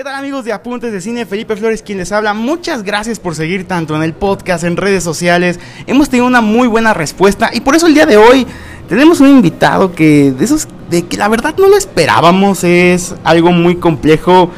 ¿Qué tal amigos de Apuntes de Cine? Felipe Flores quien les habla. Muchas gracias por seguir tanto en el podcast, en redes sociales. Hemos tenido una muy buena respuesta y por eso el día de hoy tenemos un invitado que de esos de que la verdad no lo esperábamos, es algo muy complejo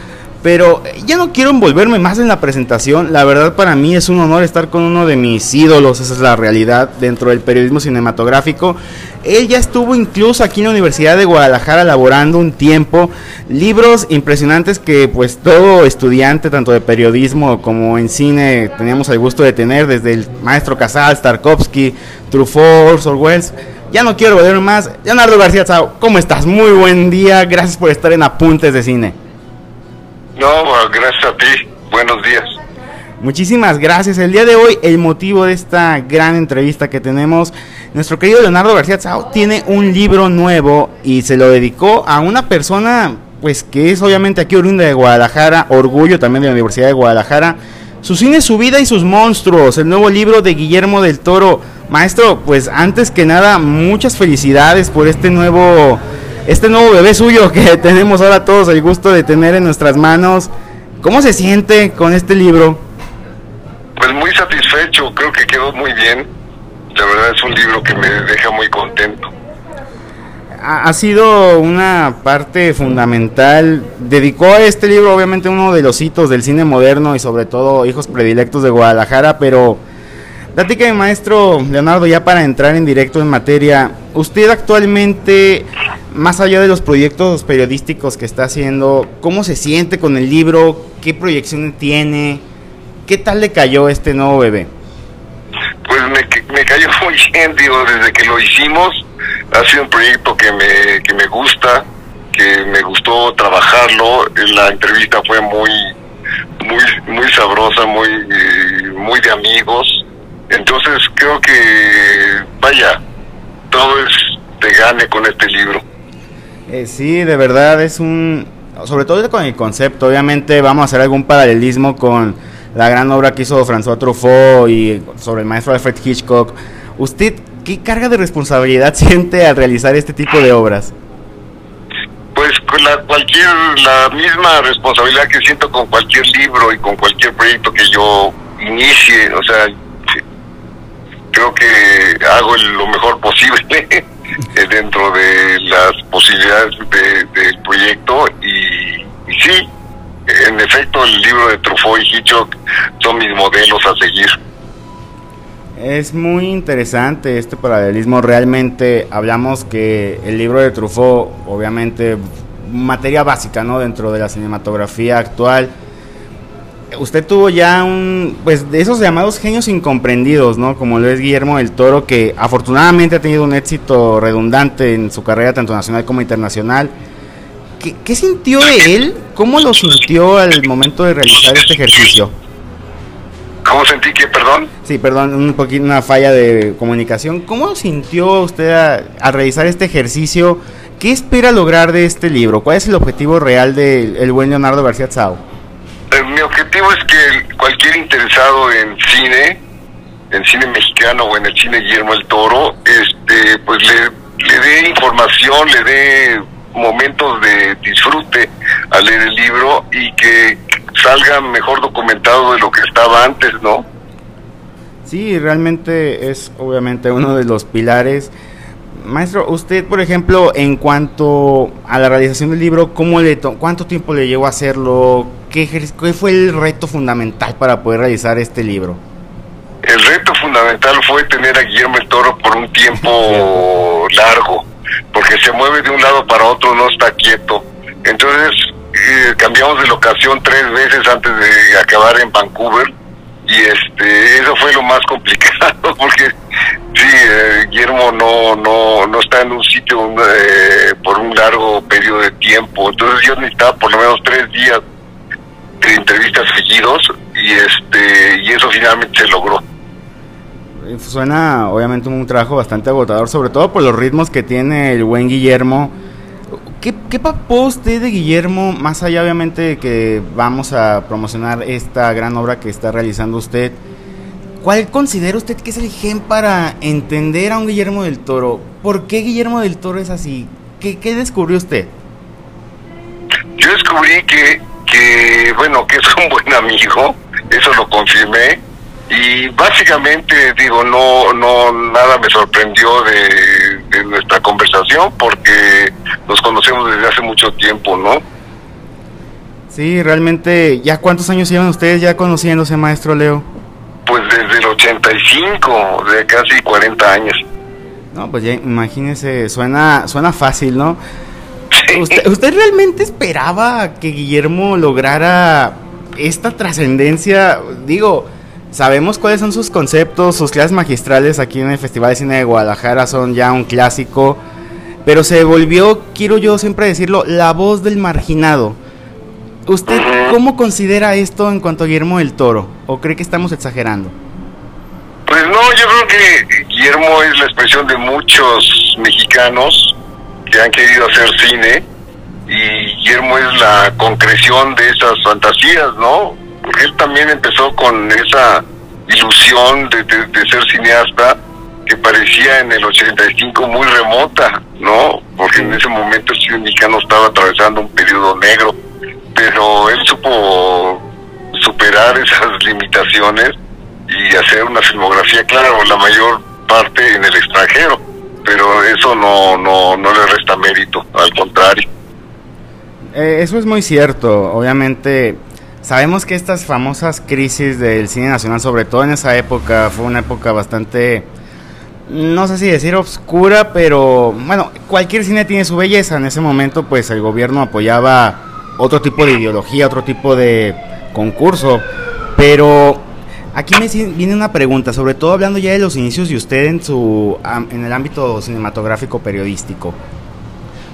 pero ya no quiero envolverme más en la presentación. La verdad para mí es un honor estar con uno de mis ídolos, esa es la realidad dentro del periodismo cinematográfico. Él ya estuvo incluso aquí en la Universidad de Guadalajara laborando un tiempo. Libros impresionantes que pues todo estudiante, tanto de periodismo como en cine, teníamos el gusto de tener, desde el maestro Casal, Starkovsky, Truffaut, Orson Welles. Ya no quiero volver más. Leonardo García ¿cómo estás? Muy buen día. Gracias por estar en Apuntes de Cine. No, gracias a ti. Buenos días. Muchísimas gracias. El día de hoy, el motivo de esta gran entrevista que tenemos, nuestro querido Leonardo García Tsao tiene un libro nuevo y se lo dedicó a una persona, pues que es obviamente aquí oriunda de Guadalajara, orgullo también de la Universidad de Guadalajara. Su cine, su vida y sus monstruos, el nuevo libro de Guillermo del Toro. Maestro, pues antes que nada, muchas felicidades por este nuevo este nuevo bebé suyo que tenemos ahora todos el gusto de tener en nuestras manos. ¿Cómo se siente con este libro? Pues muy satisfecho, creo que quedó muy bien. La verdad es un libro que me deja muy contento. Ha, sido una parte fundamental. Dedicó a este libro, obviamente, uno de los hitos del cine moderno y sobre todo hijos predilectos de Guadalajara, pero que maestro Leonardo, ya para entrar en directo en materia, usted actualmente más allá de los proyectos periodísticos que está haciendo, ¿cómo se siente con el libro? ¿Qué proyección tiene? ¿Qué tal le cayó este nuevo bebé? Pues me, me cayó muy bien, digo, desde que lo hicimos, ha sido un proyecto que me, que me gusta, que me gustó trabajarlo, la entrevista fue muy, muy, muy sabrosa, muy, muy de amigos, entonces creo que, vaya, todo es de gane con este libro. Eh, sí, de verdad es un... Sobre todo con el concepto, obviamente vamos a hacer algún paralelismo con la gran obra que hizo François Truffaut y sobre el maestro Alfred Hitchcock. ¿Usted qué carga de responsabilidad siente al realizar este tipo de obras? Pues con la, cualquier, la misma responsabilidad que siento con cualquier libro y con cualquier proyecto que yo inicie, o sea, creo que hago lo mejor posible dentro de posibilidades del proyecto y, sí, en efecto el libro de Truffaut y Hitchcock son mis modelos a seguir. Es muy interesante este paralelismo. Realmente hablamos que el libro de Truffaut, obviamente, materia básica, ¿no? Dentro de la cinematografía actual, usted tuvo ya un, pues de esos llamados genios incomprendidos, ¿no? Como lo es Guillermo del Toro, que afortunadamente ha tenido un éxito redundante en su carrera tanto nacional como internacional. ¿Qué, sintió de él? ¿Cómo lo sintió al momento de realizar este ejercicio? ¿Cómo sentí que, perdón? Sí, perdón, un poquito una falla de comunicación. ¿Cómo sintió usted al realizar este ejercicio? ¿Qué espera lograr de este libro? ¿Cuál es el objetivo real del buen Leonardo García Tsao? Mi objetivo es que cualquier interesado en cine, en cine mexicano o en el cine Guillermo el Toro, este, pues le, le dé información, le dé momentos de disfrute al leer el libro y que salga mejor documentado de lo que estaba antes, ¿no? Sí, realmente es obviamente uno de los pilares Maestro, usted, por ejemplo, en cuanto a la realización del libro, ¿cómo le ¿cuánto tiempo le llevó a hacerlo? ¿Qué, ¿Qué, fue el reto fundamental para poder realizar este libro? El reto fundamental fue tener a Guillermo el Toro por un tiempo largo, porque se mueve de un lado para otro, no está quieto. Entonces, eh, cambiamos de locación tres veces antes de acabar en Vancouver y este eso fue lo más complicado porque sí eh, Guillermo no no no está en un sitio eh, por un largo periodo de tiempo entonces yo necesitaba por lo menos tres días entrevistas seguidos y este y eso finalmente se logró suena obviamente un trabajo bastante agotador sobre todo por los ritmos que tiene el buen Guillermo ¿Qué, ¿Qué papó usted de Guillermo, más allá obviamente de que vamos a promocionar esta gran obra que está realizando usted? ¿Cuál considera usted que es el gen para entender a un Guillermo del Toro? ¿Por qué Guillermo del Toro es así? ¿Qué, qué descubrió usted? Yo descubrí que, que, bueno, que es un buen amigo, eso lo confirmé. Y básicamente, digo, no, no, nada me sorprendió de, de nuestra conversación porque nos conocemos desde hace mucho tiempo, ¿no? Sí, realmente, ¿ya cuántos años llevan ustedes ya conociéndose, maestro Leo? Pues desde el 85, de casi 40 años. No, pues ya imagínese, suena, suena fácil, ¿no? ¿Usted, ¿Usted realmente esperaba que Guillermo lograra esta trascendencia? Digo, sabemos cuáles son sus conceptos, sus clases magistrales aquí en el Festival de Cine de Guadalajara son ya un clásico, pero se volvió, quiero yo siempre decirlo, la voz del marginado. ¿Usted cómo considera esto en cuanto a Guillermo del Toro? ¿O cree que estamos exagerando? Pues no, yo creo que Guillermo es la expresión de muchos mexicanos que han querido hacer cine y Guillermo es la concreción de esas fantasías, ¿no? Porque él también empezó con esa ilusión de, de, de ser cineasta que parecía en el 85 muy remota, ¿no? Porque en ese momento el cine mexicano estaba atravesando un periodo negro, pero él supo superar esas limitaciones y hacer una filmografía, claro, la mayor parte en el extranjero, pero eso no, no, no le resta mérito, al contrario. Eh, eso es muy cierto, obviamente sabemos que estas famosas crisis del cine nacional, sobre todo en esa época, fue una época bastante, no sé si decir oscura, pero bueno, cualquier cine tiene su belleza, en ese momento pues el gobierno apoyaba otro tipo de ideología, otro tipo de concurso, pero Aquí me viene una pregunta, sobre todo hablando ya de los inicios de usted en su en el ámbito cinematográfico periodístico.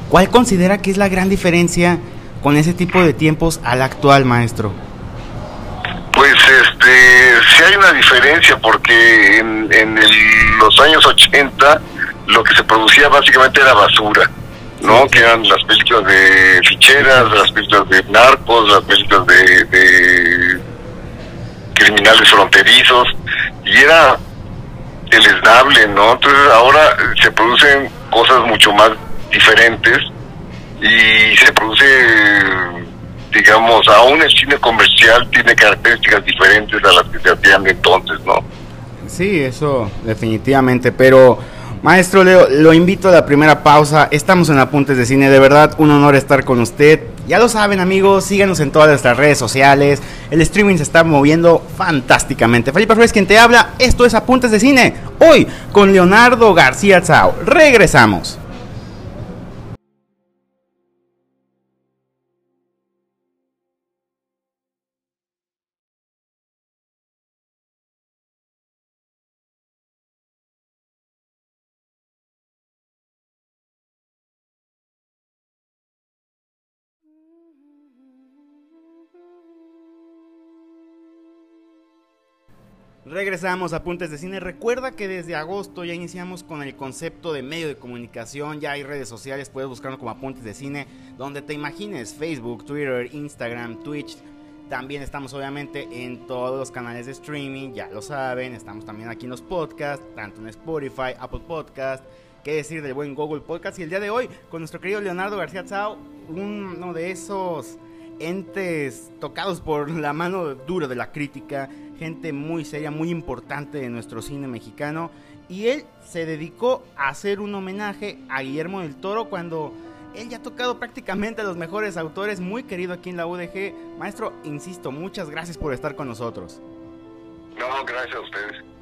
¿Cuál considera que es la gran diferencia con ese tipo de tiempos al actual, maestro? Pues este, sí hay una diferencia porque en, en el, los años 80 lo que se producía básicamente era basura, ¿no? Sí. Que eran las películas de ficheras, las películas de narcos, las películas de, de criminales fronterizos y era el esnable, ¿no? Entonces ahora se producen cosas mucho más diferentes y se produce, digamos, aún el cine comercial tiene características diferentes a las que se hacían entonces, ¿no? Sí, eso definitivamente, pero maestro Leo, lo invito a la primera pausa, estamos en Apuntes de Cine, de verdad un honor estar con usted, ya lo saben amigos, síganos en todas nuestras redes sociales, el streaming se está moviendo fantásticamente. Felipe Flores quien te habla, esto es Apuntes de Cine, hoy con Leonardo García Zao, regresamos. Regresamos a Puntes de Cine. Recuerda que desde agosto ya iniciamos con el concepto de medio de comunicación. Ya hay redes sociales, puedes buscarlo como Apuntes de Cine, donde te imagines Facebook, Twitter, Instagram, Twitch. También estamos obviamente en todos los canales de streaming, ya lo saben. Estamos también aquí en los podcasts, tanto en Spotify, Apple Podcast. Qué decir del buen Google Podcast. Y el día de hoy, con nuestro querido Leonardo García Tsao, uno de esos entes tocados por la mano dura de la crítica, gente muy seria, muy importante de nuestro cine mexicano. Y él se dedicó a hacer un homenaje a Guillermo del Toro cuando él ya ha tocado prácticamente a los mejores autores, muy querido aquí en la UDG. Maestro, insisto, muchas gracias por estar con nosotros. No, gracias a ustedes.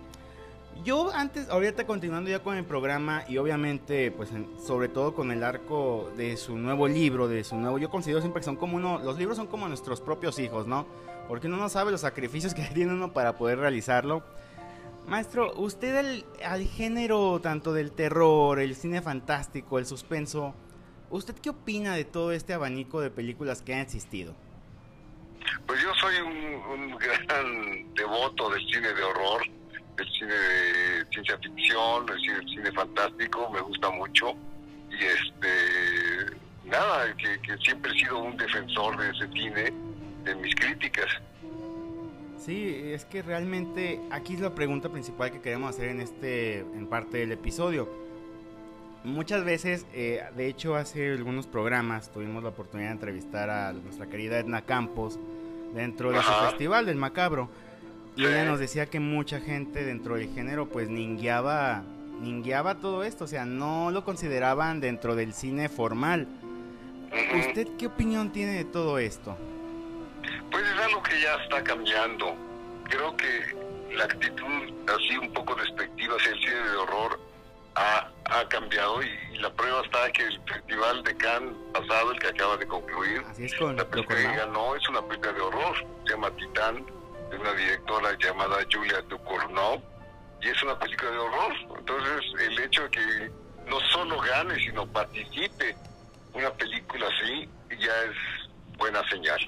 Yo antes, ahorita continuando ya con el programa y obviamente, pues sobre todo con el arco de su nuevo libro, de su nuevo, yo considero siempre que son como uno, los libros son como nuestros propios hijos, ¿no? Porque uno no sabe los sacrificios que tiene uno para poder realizarlo. Maestro, usted al, género tanto del terror, el cine fantástico, el suspenso, ¿usted qué opina de todo este abanico de películas que han existido? Pues yo soy un, un gran devoto del cine de horror el cine de ciencia ficción, el cine, el cine fantástico, me gusta mucho. Y este, nada, que, que, siempre he sido un defensor de ese cine en mis críticas. Sí, es que realmente aquí es la pregunta principal que queremos hacer en este, en parte del episodio. muchas veces, eh, de hecho hace algunos programas tuvimos la oportunidad de entrevistar a nuestra querida Edna Campos dentro de su festival del macabro. Y ella nos decía que mucha gente dentro del género pues ningueaba, ningueaba todo esto, o sea, no lo consideraban dentro del cine formal. ¿Usted qué opinión tiene de todo esto? Pues es algo que ya está cambiando. Creo que la actitud así un poco despectiva hacia el cine de horror ha, ha cambiado y, la prueba está que el festival de Cannes pasado, el que acaba de concluir, la película que ganó es una película de horror, se llama Titán, de una directora llamada Julia Ducournau y es una película de horror. Entonces el hecho de que no solo gane, sino participe una película así, ya es buena señal.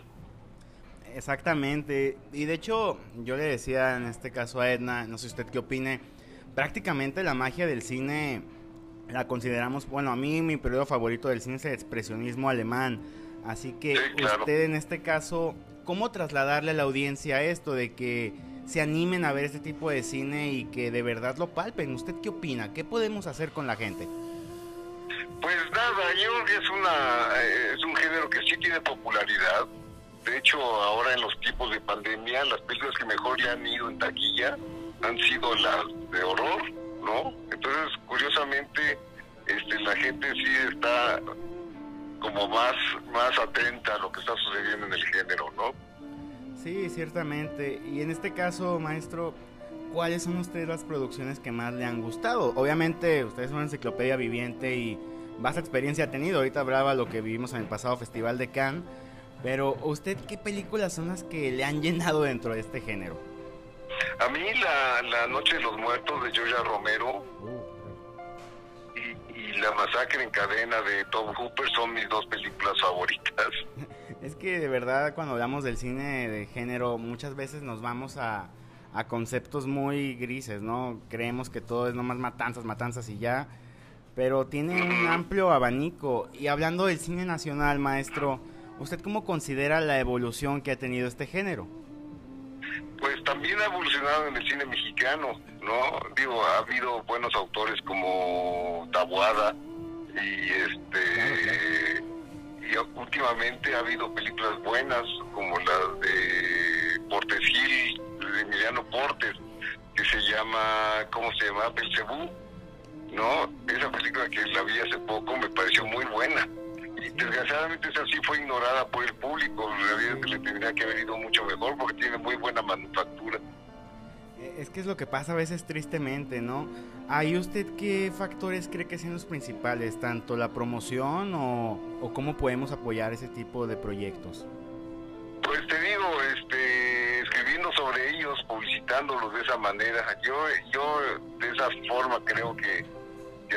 Exactamente. Y de hecho, yo le decía en este caso a Edna, no sé usted qué opine, prácticamente la magia del cine la consideramos, bueno, a mí mi periodo favorito del cine es el expresionismo alemán. Así que usted en este caso, ¿cómo trasladarle a la audiencia esto de que se animen a ver este tipo de cine y que de verdad lo palpen? ¿Usted qué opina? ¿Qué podemos hacer con la gente? Pues nada, yo creo es, una, eh, es un género que sí tiene popularidad. De hecho, ahora en los tiempos de pandemia, las películas que mejor le han ido en taquilla han sido las de horror, ¿no? Entonces, curiosamente, este, la gente sí está como más, más atenta a lo que está sucediendo en el género, ¿no? Sí, ciertamente. Y en este caso, maestro, ¿cuáles son ustedes las producciones que más le han gustado? Obviamente, ustedes son una enciclopedia viviente y vasta experiencia ha tenido. Ahorita hablaba lo que vivimos en el pasado Festival de Cannes. Pero, ¿usted qué películas son las que le han llenado dentro de este género? A mí la, la Noche de los Muertos de Georgia Romero y, y, La Masacre en Cadena de Tom Hooper son mis dos películas favoritas. Es que de verdad cuando hablamos del cine de género muchas veces nos vamos a, a conceptos muy grises, ¿no? Creemos que todo es nomás matanzas, matanzas y ya. Pero tiene un amplio abanico. Y hablando del cine nacional, maestro, ¿usted cómo considera la evolución que ha tenido este género? También ha evolucionado en el cine mexicano, ¿no? Digo, ha habido buenos autores como Tabuada y este y últimamente ha habido películas buenas como la de Portes Gil, de Emiliano Portes, que se llama, ¿cómo se llama? Belcebú, ¿no? Esa película que la vi hace poco me pareció muy buena desgraciadamente esa sí fue ignorada por el público. que le tendría que haber ido mucho mejor porque tiene muy buena manufactura. Eh, es que es lo que pasa a veces tristemente, ¿no? ¿Hay usted qué factores cree que sean los principales? ¿Tanto la promoción o, o cómo podemos apoyar ese tipo de proyectos? Pues te digo, este, escribiendo sobre ellos, publicitándolos de esa manera. Yo, yo de esa forma creo que, que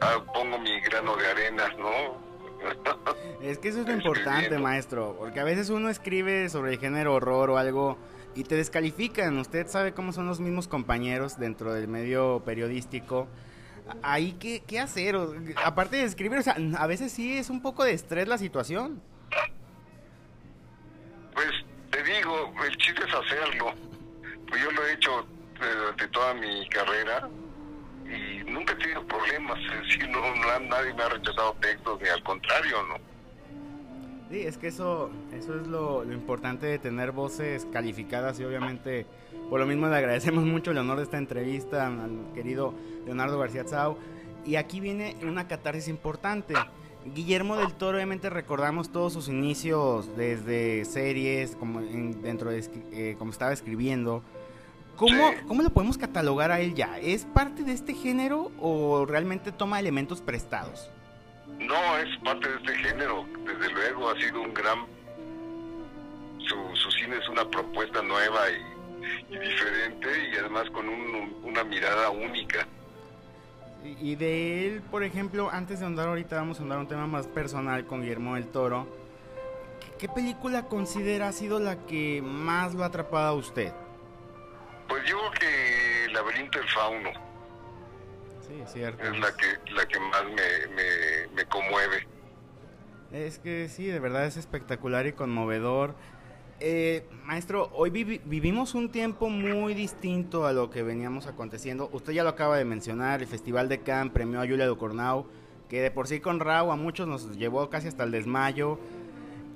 ah, pongo mi grano de arena, ¿no? Es que eso es lo importante, maestro, porque a veces uno escribe sobre el género horror o algo y te descalifican. Usted sabe cómo son los mismos compañeros dentro del medio periodístico. Ahí, ¿qué, qué hacer? aparte de escribir, o sea, a veces sí es un poco de estrés la situación. Pues te digo, el chiste es hacerlo. Pues yo lo he hecho durante toda mi carrera y nunca he tenido problemas, es decir, no, nadie me ha rechazado textos, ni al contrario, ¿no? Sí, es que eso, eso es lo, importante de tener voces calificadas y obviamente por lo mismo le agradecemos mucho el honor de esta entrevista al querido Leonardo García Tzao. Y aquí viene una catarsis importante. Guillermo del Toro, obviamente recordamos todos sus inicios desde series, como dentro de eh, como estaba escribiendo, ¿Cómo, ¿Cómo lo podemos catalogar a él ya? ¿Es parte de este género o realmente toma elementos prestados? No, es parte de este género. Desde luego ha sido un gran... Su, cine es una propuesta nueva y, diferente y además con una mirada única. Y de él, por ejemplo, antes de andar ahorita vamos a andar un tema más personal con Guillermo del Toro. ¿Qué película considera ha sido la que más lo ha atrapado a usted? Laberinto del fauno. Sí, es cierto. Es la que, la que más me, me, conmueve. Es que sí, de verdad es espectacular y conmovedor. Eh, maestro, hoy vivimos un tiempo muy distinto a lo que veníamos aconteciendo. Usted ya lo acaba de mencionar, el Festival de Cannes premió a Julia Ducournau, que de por sí con Rao a muchos nos llevó casi hasta el desmayo.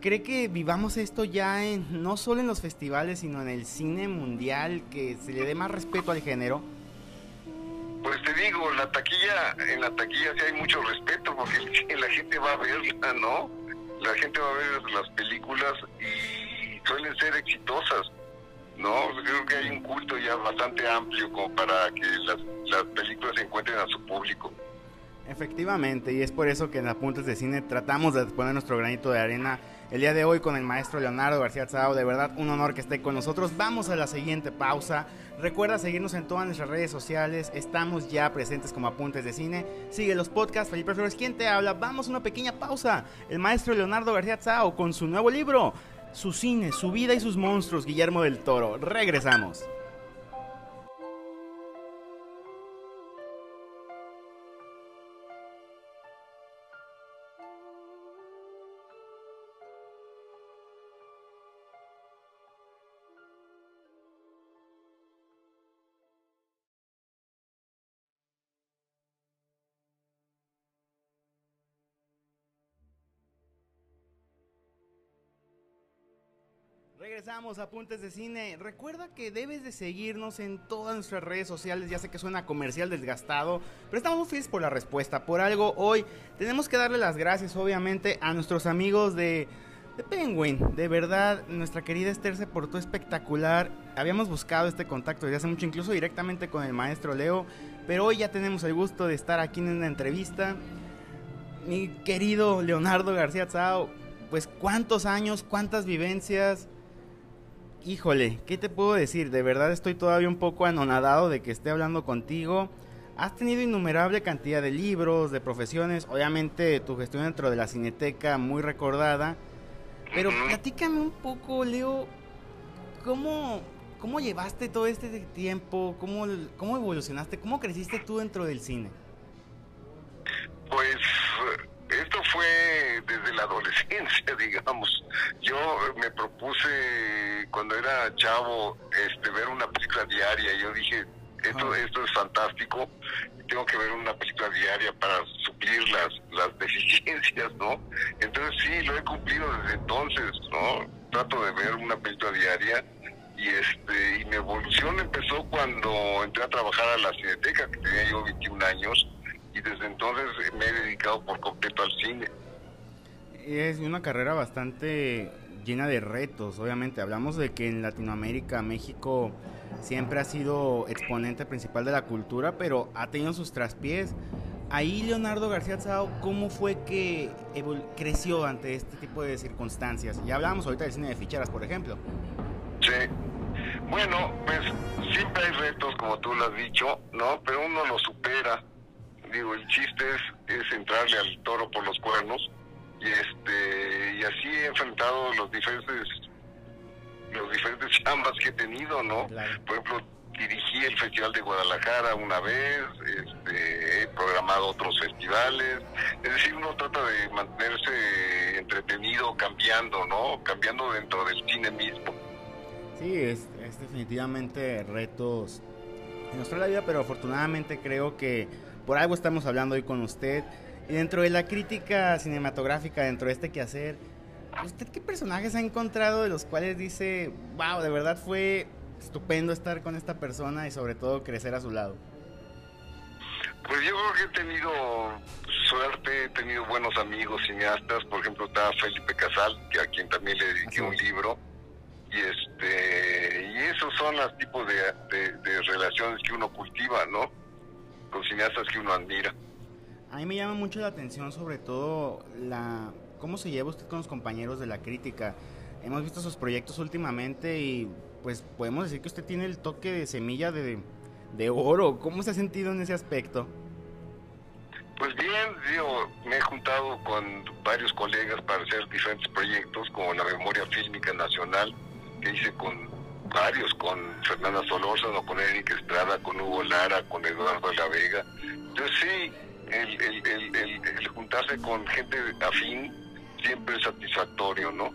¿Cree que vivamos esto ya en, no solo en los festivales, sino en el cine mundial, que se le dé más respeto al género? Pues te digo, la taquilla, en la taquilla sí hay mucho respeto porque la gente va a verla, ¿no? La gente va a ver las películas y suelen ser exitosas, ¿no? Creo que hay un culto ya bastante amplio como para que las, las películas se encuentren a su público. Efectivamente, y es por eso que en Apuntes de Cine tratamos de poner nuestro granito de arena el día de hoy con el maestro Leonardo García Tsao. De verdad, un honor que esté con nosotros. Vamos a la siguiente pausa. Recuerda seguirnos en todas nuestras redes sociales. Estamos ya presentes como Apuntes de Cine. Sigue los podcasts. Felipe Flores, ¿quién te habla? Vamos a una pequeña pausa. El maestro Leonardo García Tsao con su nuevo libro, Su cine, su vida y sus monstruos, Guillermo del Toro. Regresamos. Regresamos Apuntes de Cine. Recuerda que debes de seguirnos en todas nuestras redes sociales. Ya sé que suena comercial desgastado, pero estamos muy felices por la respuesta. Por algo hoy tenemos que darle las gracias, obviamente, a nuestros amigos de, de Penguin. De verdad, nuestra querida Esther se portó espectacular. Habíamos buscado este contacto desde hace mucho, incluso directamente con el maestro Leo. Pero hoy ya tenemos el gusto de estar aquí en una entrevista. Mi querido Leonardo García Tsao, pues cuántos años, cuántas vivencias híjole, ¿qué te puedo decir? De verdad estoy todavía un poco anonadado de que esté hablando contigo. Has tenido innumerable cantidad de libros, de profesiones, obviamente tu gestión dentro de la cineteca muy recordada. Pero platícame un poco, Leo, ¿cómo, cómo llevaste todo este tiempo? ¿Cómo, ¿Cómo evolucionaste? ¿Cómo creciste tú dentro del cine? Pues esto fue desde la adolescencia, digamos. Yo me propuse cuando era chavo este ver una película diaria. Yo dije, esto, esto es fantástico. Tengo que ver una película diaria para suplir las, las deficiencias, ¿no? Entonces sí, lo he cumplido desde entonces, ¿no? Trato de ver una película diaria y este y mi evolución empezó cuando entré a trabajar a la Cineteca, que tenía yo 21 años y desde entonces me he dedicado por completo al cine. Es una carrera bastante llena de retos, obviamente. Hablamos de que en Latinoamérica, México siempre ha sido exponente principal de la cultura, pero ha tenido sus traspiés. Ahí Leonardo García Tsao, ¿cómo fue que creció ante este tipo de circunstancias? Ya hablábamos ahorita del cine de ficheras, por ejemplo. Sí. Bueno, pues siempre hay retos, como tú lo has dicho, ¿no? Pero uno lo supera digo, el chiste es, es entrarle al toro por los cuernos y este y así he enfrentado los diferentes los diferentes chambas que he tenido, ¿no? Por ejemplo, dirigí el Festival de Guadalajara una vez, este, he programado otros festivales, es decir, uno trata de mantenerse entretenido, cambiando, ¿no? Cambiando dentro del cine mismo. Sí, es, es definitivamente retos en nuestra vida, pero afortunadamente creo que por algo estamos hablando hoy con usted. Y dentro de la crítica cinematográfica, dentro de este quehacer, ¿usted qué personajes ha encontrado de los cuales dice, wow, de verdad fue estupendo estar con esta persona y sobre todo crecer a su lado? Pues yo creo que he tenido suerte, he tenido buenos amigos cineastas, por ejemplo está Felipe Casal, que a quien también le dediqué un libro, y este y esos son los tipos de relaciones que uno cultiva, ¿no? Con cineastas que uno admira. A mí me llama mucho la atención sobre todo la cómo se lleva usted con los compañeros de la crítica. Hemos visto sus proyectos últimamente y pues podemos decir que usted tiene el toque de semilla de, de oro. ¿Cómo se ha sentido en ese aspecto? Pues bien, digo, me he juntado con varios colegas para hacer diferentes proyectos, como la Memoria Fílmica Nacional, que hice con varios, con Fernanda Solórzano, con Eric Estrada, con Hugo Lara, con Eduardo La Vega. Entonces sí, el, el, el, juntarse con gente afín siempre es satisfactorio, ¿no?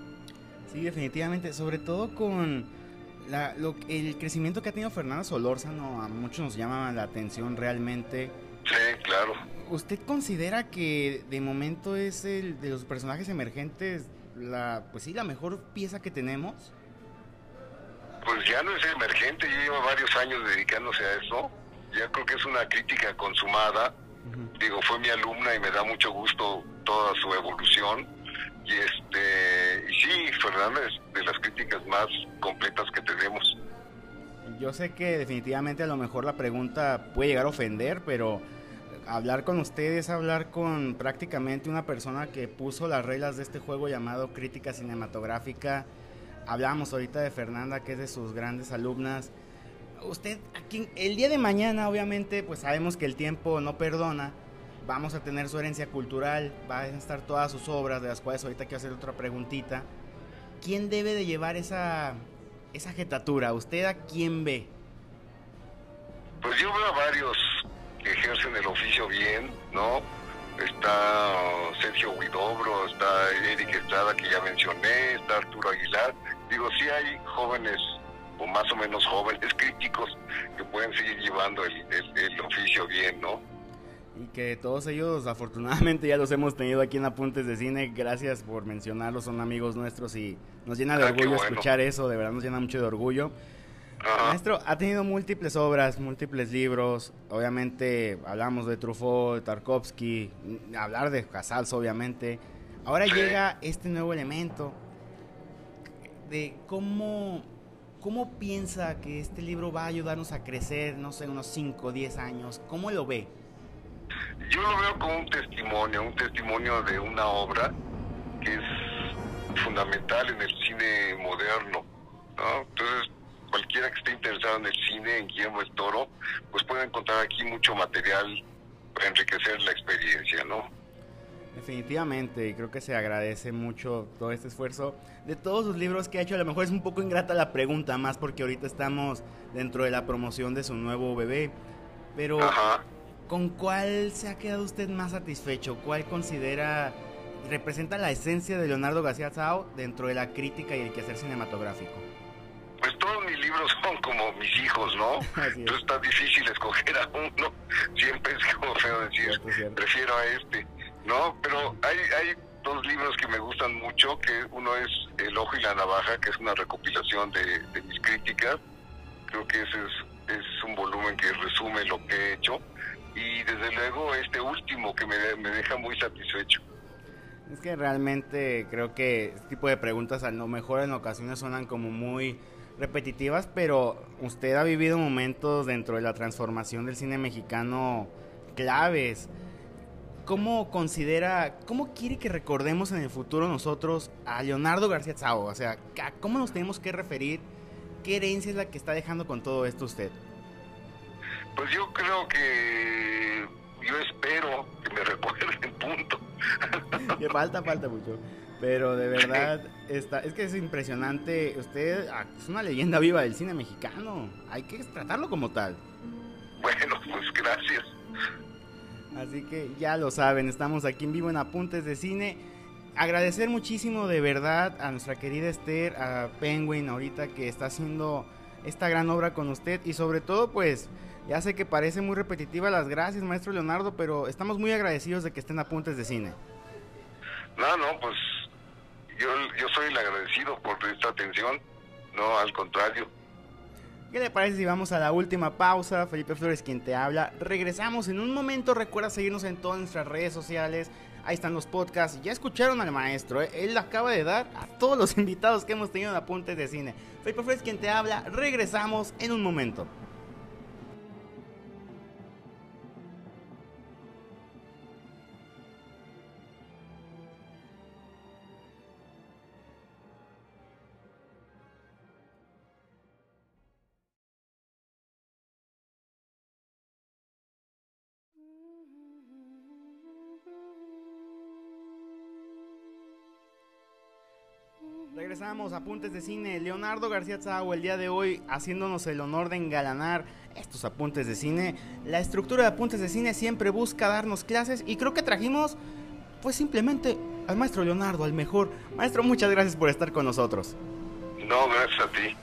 Sí, definitivamente, sobre todo con la, lo, el crecimiento que ha tenido Fernanda Solórzano, a muchos nos llama la atención realmente. Sí, claro. ¿Usted considera que de momento es el de los personajes emergentes la, pues sí, la mejor pieza que tenemos? Pues ya no es emergente, ya lleva varios años dedicándose a eso. Ya creo que es una crítica consumada. Digo, fue mi alumna y me da mucho gusto toda su evolución. Y este, y sí, Fernanda es de las críticas más completas que tenemos. Yo sé que definitivamente a lo mejor la pregunta puede llegar a ofender, pero hablar con ustedes, hablar con prácticamente una persona que puso las reglas de este juego llamado crítica cinematográfica. Hablamos ahorita de Fernanda, que es de sus grandes alumnas. Usted, aquí, el día de mañana, obviamente, pues sabemos que el tiempo no perdona. Vamos a tener su herencia cultural, van a estar todas sus obras, de las cuales ahorita quiero hacer otra preguntita. ¿Quién debe de llevar esa, esa jetatura? ¿Usted a quién ve? Pues yo veo a varios que ejercen el oficio bien, ¿no? Está Sergio Huidobro, está Eric Estrada que ya mencioné, está Arturo Aguilar. Digo, sí hay jóvenes o más o menos jóvenes críticos que pueden seguir llevando el, el, oficio bien, ¿no? Y que todos ellos afortunadamente ya los hemos tenido aquí en Apuntes de Cine, gracias por mencionarlos, son amigos nuestros y nos llena de ah, orgullo escuchar eso, de verdad nos llena mucho de orgullo. Maestro, ha tenido múltiples obras, múltiples libros. Obviamente hablamos de Truffaut, de Tarkovsky, hablar de Casals, obviamente. Ahora llega este nuevo elemento de cómo, cómo piensa que este libro va a ayudarnos a crecer, no sé, unos 5 o 10 años. ¿Cómo lo ve? Yo lo veo como un testimonio, un testimonio de una obra que es fundamental en el cine moderno. ¿no? Entonces, cualquiera que esté interesado en el cine, en Guillermo el Toro, pues puede encontrar aquí mucho material para enriquecer la experiencia, ¿no? Definitivamente, y creo que se agradece mucho todo este esfuerzo. De todos los libros que ha hecho, a lo mejor es un poco ingrata la pregunta, más porque ahorita estamos dentro de la promoción de su nuevo bebé. Pero, ¿con cuál se ha quedado usted más satisfecho? ¿Cuál considera representa la esencia de Leonardo García Sao dentro de la crítica y el quehacer cinematográfico? Pues todos mis libros son como mis hijos, ¿no? Entonces está difícil escoger a uno. Siempre es como feo decir, prefiero a este, ¿no? Pero hay, hay dos libros que me gustan mucho, que uno es El ojo y la navaja, que es una recopilación de, mis críticas. Creo que ese es, es un volumen que resume lo que he hecho. Y desde luego este último que me, me deja muy satisfecho. Es que realmente creo que este tipo de preguntas a lo mejor en ocasiones suenan como muy repetitivas, pero usted ha vivido momentos dentro de la transformación del cine mexicano claves. ¿Cómo considera, cómo quiere que recordemos en el futuro nosotros a Leonardo García Tsao? O sea, ¿cómo nos tenemos que referir? ¿Qué herencia es la que está dejando con todo esto usted? Pues yo creo que yo espero que me recuerden, punto. que falta, falta mucho. Pero de verdad, está, es que es impresionante. Usted ah, es una leyenda viva del cine mexicano. Hay que tratarlo como tal. Bueno, pues gracias. Así que ya lo saben, estamos aquí en vivo en Apuntes de Cine. Agradecer muchísimo de verdad a nuestra querida Esther, a Penguin ahorita que está haciendo esta gran obra con usted y sobre todo pues ya sé que parece muy repetitiva las gracias maestro Leonardo, pero estamos muy agradecidos de que estén Apuntes de Cine. No, no, pues yo, soy el agradecido por esta atención, no al contrario. ¿Qué le parece si vamos a la última pausa? Felipe Flores quien te habla. Regresamos en un momento. Recuerda seguirnos en todas nuestras redes sociales. Ahí están los podcasts. Ya escucharon al maestro. ¿eh? Él acaba de dar a todos los invitados que hemos tenido en Apuntes de Cine. Felipe Flores quien te habla. Regresamos en un momento. Regresamos a Apuntes de Cine. Leonardo García Tzao el día de hoy haciéndonos el honor de engalanar estos apuntes de cine. La estructura de apuntes de cine siempre busca darnos clases y creo que trajimos pues simplemente al maestro Leonardo, al mejor. Maestro, muchas gracias por estar con nosotros. No, gracias a ti.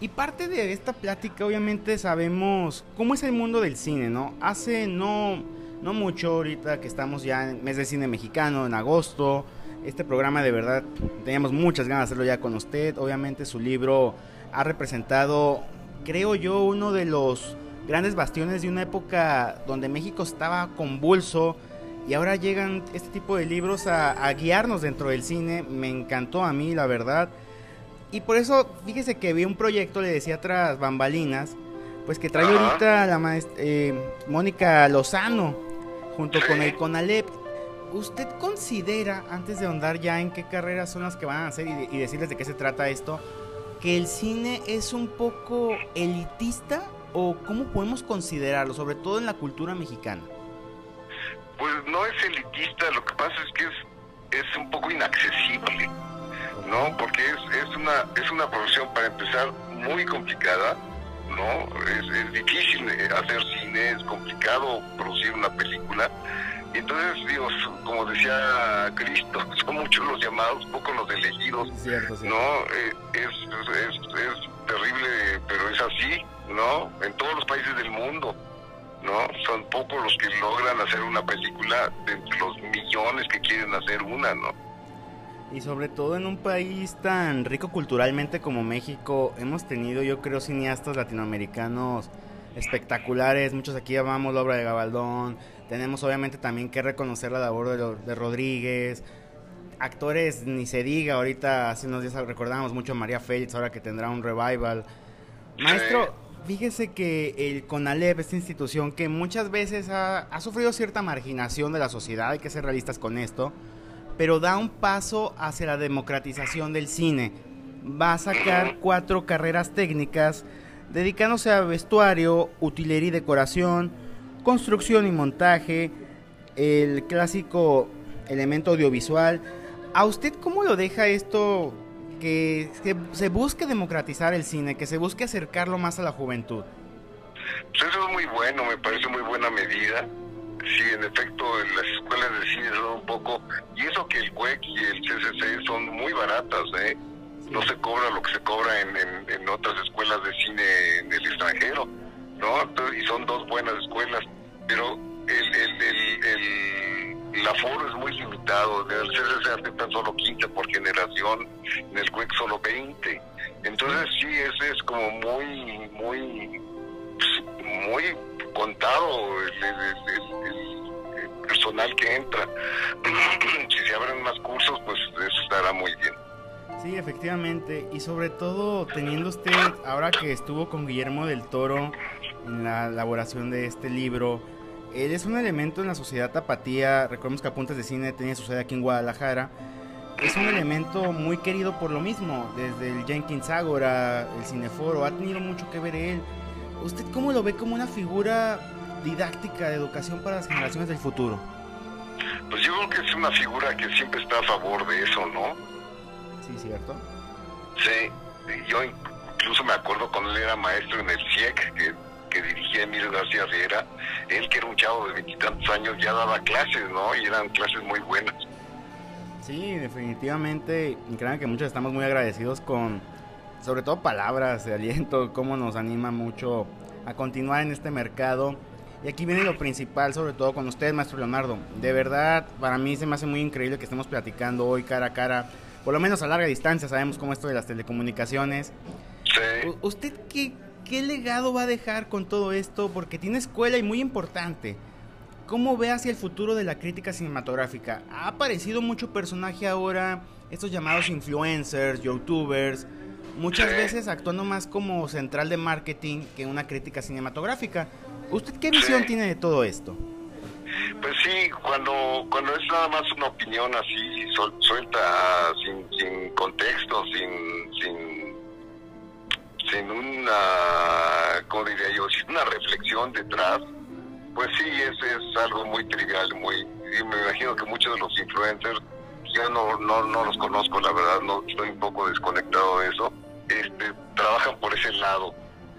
Y parte de esta plática, obviamente, sabemos cómo es el mundo del cine, ¿no? Hace no, no mucho, ahorita que estamos ya en mes de cine mexicano, en agosto, este programa de verdad teníamos muchas ganas de hacerlo ya con usted. Obviamente, su libro ha representado, creo yo, uno de los grandes bastiones de una época donde México estaba convulso. Y ahora llegan este tipo de libros a, a guiarnos dentro del cine. Me encantó a mí, la verdad. Y por eso, fíjese que vi un proyecto, le decía tras bambalinas, pues que trae ahorita la maestra eh, Mónica Lozano, junto con el CONALEP. ¿Usted considera, antes de ahondar ya en qué carreras son las que van a hacer y, decirles de qué se trata esto, que el cine es un poco elitista o cómo podemos considerarlo, sobre todo en la cultura mexicana? Pues no es elitista, lo que pasa es que es, un poco inaccesible. ¿no? Porque es, es, una, es una profesión, para empezar, muy complicada, ¿no? Es, es difícil hacer cine, es complicado producir una película. Entonces, digo, como decía Cristo, son muchos los llamados, pocos los elegidos, cierto, cierto. ¿no? Eh, es, es, es terrible, pero es así, ¿no? En todos los países del mundo. ¿no? Son pocos los que logran hacer una película de los millones que quieren hacer una, ¿no? Y sobre todo en un país tan rico culturalmente como México, hemos tenido, yo creo, cineastas latinoamericanos espectaculares. Muchos aquí llamamos la obra de Gabaldón. Tenemos obviamente también que reconocer la labor de, de Rodríguez. Actores, ni se diga, ahorita hace unos días recordamos mucho a María Félix, ahora que tendrá un revival. Maestro, fíjese que el CONALEP, esta institución que muchas veces ha, ha sufrido cierta marginación de la sociedad, hay que ser realistas con esto, pero da un paso hacia la democratización del cine. Va a sacar cuatro carreras técnicas dedicándose a vestuario, utilería y decoración, construcción y montaje, el clásico elemento audiovisual. ¿A usted cómo lo deja esto que se, se busque democratizar el cine, que se busque acercarlo más a la juventud? Pues eso es muy bueno, me parece muy buena medida sí, en efecto, en las escuelas de cine son un poco, y eso que el CUEC y el CCC son muy baratas, ¿eh? No se cobra lo que se cobra en, en, en otras escuelas de cine en el extranjero, ¿no? Y son dos buenas escuelas, pero el, el, el, el, el aforo es muy limitado, en el CCC aceptan solo 15 por generación, en el CUEC solo 20, entonces sí, es, es como muy, muy, muy contado el, el, personal que entra. si se abren más cursos, pues eso estará muy bien. Sí, efectivamente. Y sobre todo teniendo usted, ahora que estuvo con Guillermo del Toro en la elaboración de este libro, él es un elemento en la sociedad tapatía. Recordemos que Apuntes de Cine tenía su sede aquí en Guadalajara. Es un elemento muy querido por lo mismo, desde el Jenkins Ágora, el Cineforo, ha tenido mucho que ver él. ¿Usted cómo lo ve como una figura didáctica de educación para las generaciones del futuro? Pues yo creo que es una figura que siempre está a favor de eso, ¿no? Sí, ¿cierto? Sí, yo incluso me acuerdo cuando él era maestro en el CIEC, que, que dirigía Emilio García Riera, él que era un chavo de veintitantos años ya daba clases, ¿no? Y eran clases muy buenas. Sí, definitivamente, y créanme que muchos estamos muy agradecidos con, sobre todo palabras de aliento, cómo nos anima mucho a continuar en este mercado. Y aquí viene lo principal, sobre todo con usted, maestro Leonardo. De verdad, para mí se me hace muy increíble que estemos platicando hoy cara a cara, por lo menos a larga distancia, sabemos cómo esto de las telecomunicaciones. Sí. ¿Usted qué, qué legado va a dejar con todo esto? Porque tiene escuela y muy importante. ¿Cómo ve hacia el futuro de la crítica cinematográfica? Ha aparecido mucho personaje ahora, estos llamados influencers, youtubers, muchas veces actuando más como central de marketing que una crítica cinematográfica. ¿Usted qué visión Sí. tiene de todo esto? Pues sí, cuando cuando es nada más una opinión así suelta, sin, sin contexto, sin, sin sin una, ¿cómo diría yo? Sin una reflexión detrás, pues sí, es, es algo muy trivial, muy, y me imagino que muchos de los influencers, yo no, no, no los conozco, la verdad, no estoy un poco desconectado de eso, este, trabajan por ese lado.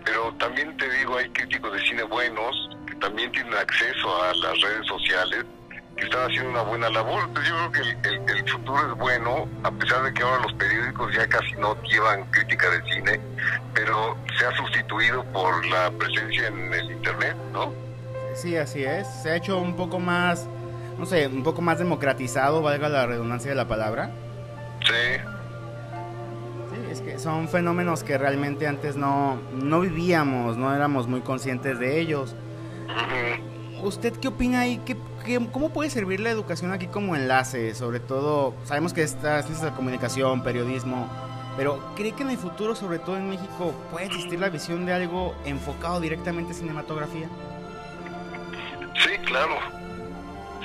Pero también te digo, hay críticos de cine buenos que también tienen acceso a las redes sociales que están haciendo una buena labor. Entonces yo creo que el, el, futuro es bueno, a pesar de que ahora los periódicos ya casi no llevan crítica de cine, pero se ha sustituido por la presencia en el Internet, ¿no? Sí, así es. Se ha hecho un poco más, no sé, un poco más democratizado, valga la redundancia de la palabra. Sí. Sí, es que son fenómenos que realmente antes no, no vivíamos, no éramos muy conscientes de ellos. ¿Usted qué opina ahí? ¿Qué, cómo puede servir la educación aquí como enlace? Sobre todo, sabemos que está ciencias de comunicación, periodismo, pero ¿cree que en el futuro, sobre todo en México, puede existir la visión de algo enfocado directamente en cinematografía? Sí, claro.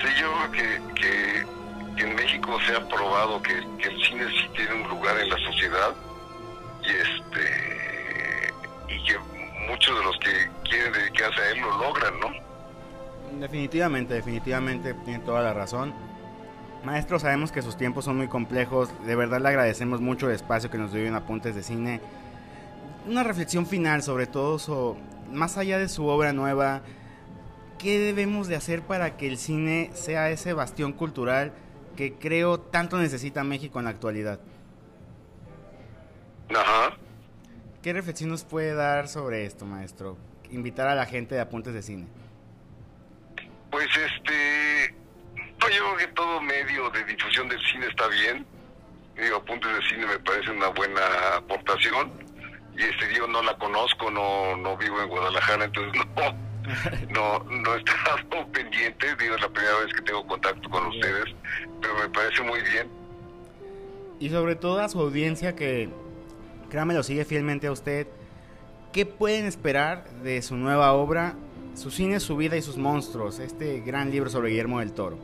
Sí, yo creo que, en México se ha probado que, que, el cine sí tiene un lugar en la sociedad y este y que muchos de los que quieren dedicarse a él lo logran, ¿no? Definitivamente, definitivamente, tiene toda la razón. Maestro, sabemos que sus tiempos son muy complejos. De verdad le agradecemos mucho el espacio que nos dio en Apuntes de Cine. Una reflexión final sobre todo, más allá de su obra nueva, ¿qué debemos de hacer para que el cine sea ese bastión cultural que creo tanto necesita México en la actualidad? Ajá. ¿Qué reflexión nos puede dar sobre esto, maestro? Invitar a la gente de Apuntes de Cine. Pues este, yo creo que todo medio de difusión del cine está bien. Digo, apuntes de cine me parece una buena aportación. Y este yo no la conozco, no, no vivo en Guadalajara, entonces no, no, no he estado pendiente. Digo, es la primera vez que tengo contacto con ustedes, pero me parece muy bien. Y sobre todo a su audiencia que, créame, lo sigue fielmente a usted. ¿Qué pueden esperar de su nueva obra su cine, su vida y sus monstruos, este gran libro sobre Guillermo del Toro.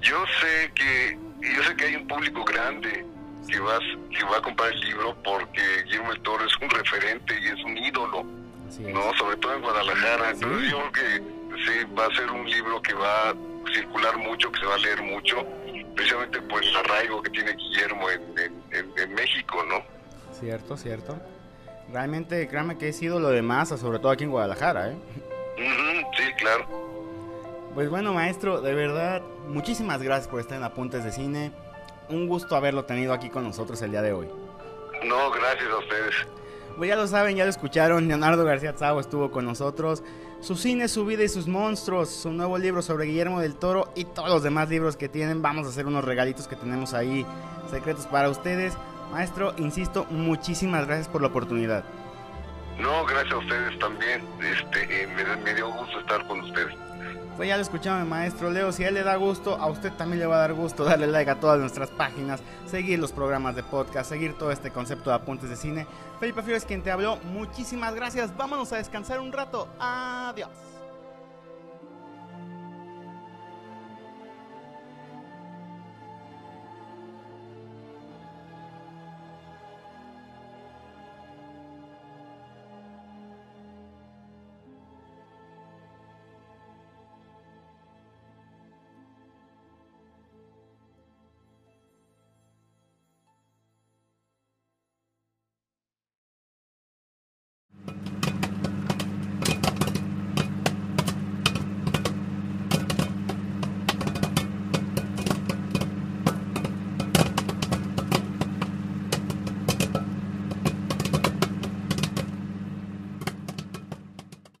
Yo sé que yo sé que hay un público grande que va que va a comprar el libro porque Guillermo del Toro es un referente y es un ídolo, no, sobre todo en Guadalajara. Entonces yo creo que sí va a ser un libro que va a circular mucho, que se va a leer mucho, precisamente por el arraigo que tiene Guillermo en, México, ¿no? Cierto, cierto. Realmente, créame que es ídolo de masa, sobre todo aquí en Guadalajara, ¿eh? Sí, claro. Pues bueno, maestro, de verdad, muchísimas gracias por estar en Apuntes de Cine. Un gusto haberlo tenido aquí con nosotros el día de hoy. No, gracias a ustedes. Pues ya lo saben, ya lo escucharon, Leonardo García Zavo estuvo con nosotros. Su cine, su vida y sus monstruos, su nuevo libro sobre Guillermo del Toro y todos los demás libros que tienen. Vamos a hacer unos regalitos que tenemos ahí secretos para ustedes. Maestro, insisto, muchísimas gracias por la oportunidad. No, gracias a ustedes también. Este, eh, me, dio gusto estar con ustedes. Pues ya lo escuchamos, maestro Leo. Si a él le da gusto, a usted también le va a dar gusto darle like a todas nuestras páginas, seguir los programas de podcast, seguir todo este concepto de apuntes de cine. Felipe Flores, quien te habló. Muchísimas gracias. Vámonos a descansar un rato. Adiós.